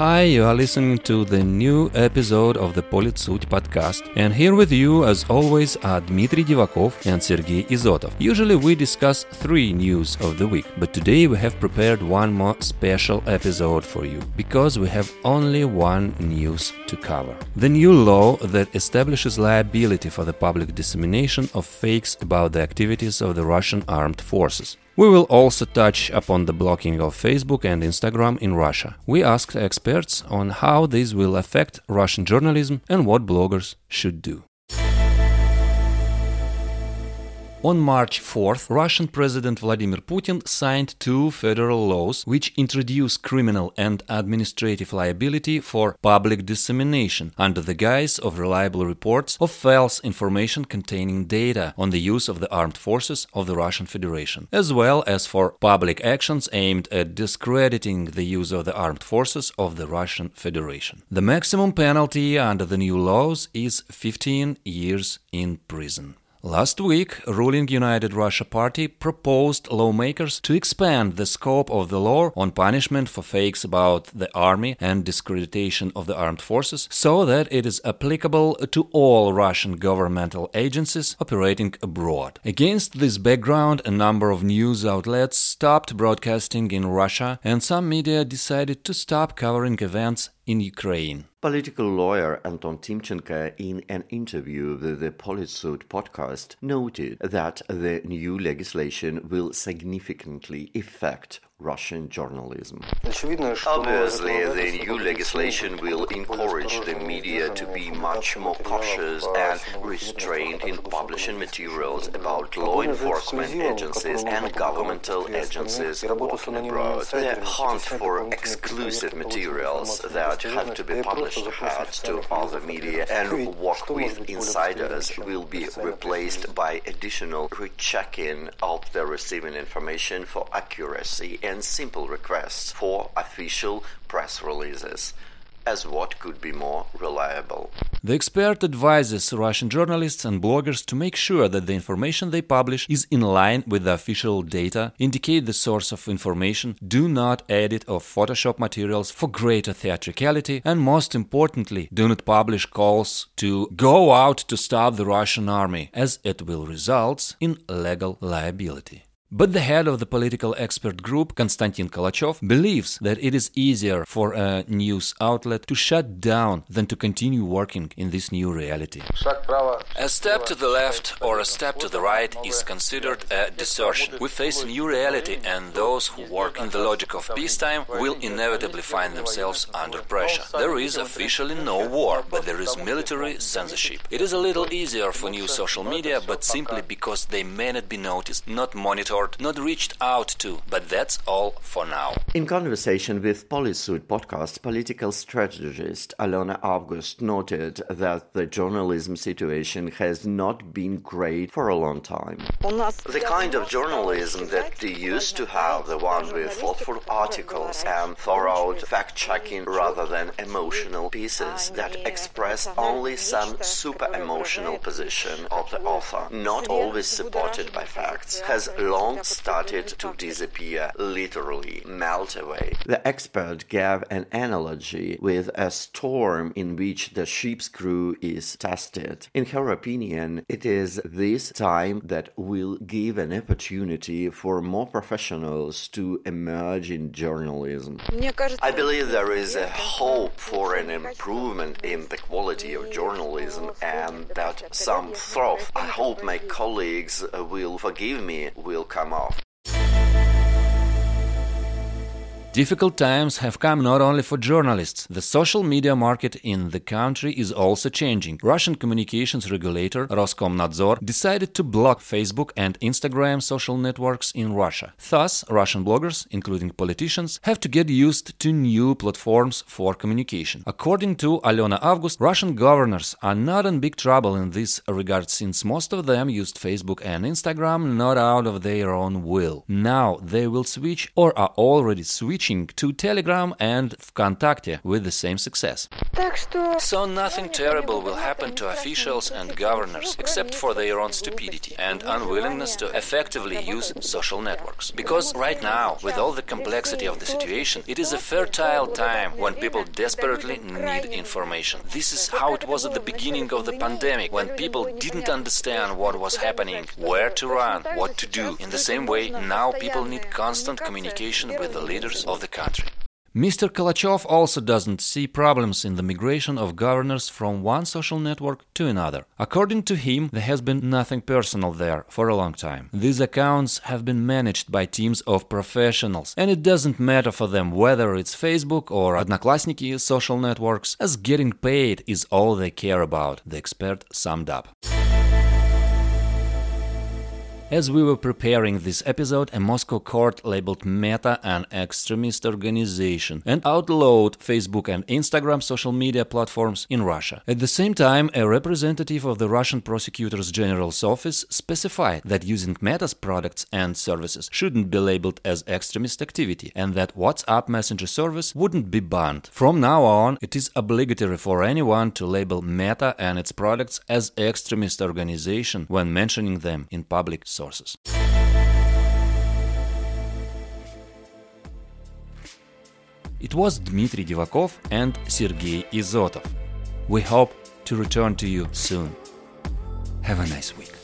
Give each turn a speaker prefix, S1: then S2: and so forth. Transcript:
S1: Hi, you are listening to the new episode of the Politsut podcast, and here with you, as always, are Dmitry Divakov and Sergei Izotov. Usually, we discuss three news of the week, but today we have prepared one more special episode for you because we have only one news to cover. The new law that establishes liability for the public dissemination of fakes about the activities of the Russian armed forces. We will also touch upon the blocking of Facebook and Instagram in Russia. We asked experts on how this will affect Russian journalism and what bloggers should do. On March 4th, Russian President Vladimir Putin signed two federal laws which introduce criminal and administrative liability for public dissemination under the guise of reliable reports of false information containing data on the use of the armed forces of the Russian Federation, as well as for public actions aimed at discrediting the use of the armed forces of the Russian Federation. The maximum penalty under the new laws is 15 years in prison. Last week, ruling United Russia Party proposed lawmakers to expand the scope of the law on punishment for fakes about the army and discreditation of the armed forces so that it is applicable to all Russian governmental agencies operating abroad. Against this background, a number of news outlets stopped broadcasting in Russia and some media decided to stop covering events in Ukraine.
S2: Political lawyer Anton Timchenko, in an interview with the Politsut podcast, noted that the new legislation will significantly affect Russian journalism. Obviously, the new legislation will encourage the media to be much more cautious and restrained in publishing materials about law enforcement agencies and governmental agencies working abroad. The hunt for exclusive materials that have to be published ahead to other media and work with insiders will be replaced by additional rechecking of the receiving information for accuracy and simple requests for official press releases as what could be more reliable.
S1: The expert advises Russian journalists and bloggers to make sure that the information they publish is in line with the official data, indicate the source of information, do not edit or Photoshop materials for greater theatricality, and most importantly, do not publish calls to go out to stop the Russian army, as it will result in legal liability. But the head of the political expert group, Konstantin Kalachev, believes that it is easier for a news outlet to shut down than to continue working in this new reality. A step to the left or a step to the right is considered a desertion. We face a new reality, and those who work in the logic of peacetime will inevitably find themselves under pressure. There is officially no war, but there is military censorship. It is a little easier for new social media, but simply because they may not be noticed, not monitored not reached out to, but that's all for now.
S2: In conversation with Politsut podcast, political strategist Alyona Avgust noted that the journalism situation has not been great for a long time. The kind of journalism that they used to have, the one with thoughtful articles and thorough fact checking rather than emotional pieces that express only some super emotional position of the author, not always supported by facts, has long started to disappear, literally melt away. The expert gave an analogy with a storm in which the ship's crew is tested. In her opinion, it is this time that will give an opportunity for more professionals to emerge in journalism. I believe there is a hope for an improvement in the quality of journalism and that some froth, I hope my colleagues will forgive me, will come off.
S1: Difficult times have come not only for journalists. The social media market in the country is also changing. Russian communications regulator Roskomnadzor decided to block Facebook and Instagram social networks in Russia. Thus, Russian bloggers, including politicians, have to get used to new platforms for communication. According to Alyona Avgust, Russian governors are not in big trouble in this regard since most of them used Facebook and Instagram not out of their own will. Now they will switch or are already switching to Telegram and Vkontakte with the same success. So nothing terrible will happen to officials and governors except for their own stupidity and unwillingness to effectively use social networks. Because right now, with all the complexity of the situation, it is a fertile time when people desperately need information. This is how it was at the beginning of the pandemic when people didn't understand what was happening, where to run, what to do. In the same way, now people need constant communication with the leaders of the country. Mr. Kalachev also doesn't see problems in the migration of governors from one social network to another. According to him, there has been nothing personal there for a long time. These accounts have been managed by teams of professionals, and it doesn't matter for them whether it's Facebook or Odnoklassniki social networks, as getting paid is all they care about, the expert summed up. As we were preparing this episode, a Moscow court labeled Meta an extremist organization and outlawed Facebook and Instagram social media platforms in Russia. At the same time, a representative of the Russian Prosecutor's General's office specified that using Meta's products and services shouldn't be labeled as extremist activity and that WhatsApp Messenger service wouldn't be banned. From now on, it is obligatory for anyone to label Meta and its products as extremist organization when mentioning them in public sources. It was Dmitry Divakov and Sergei Izotov. We hope to return to you soon. Have a nice week.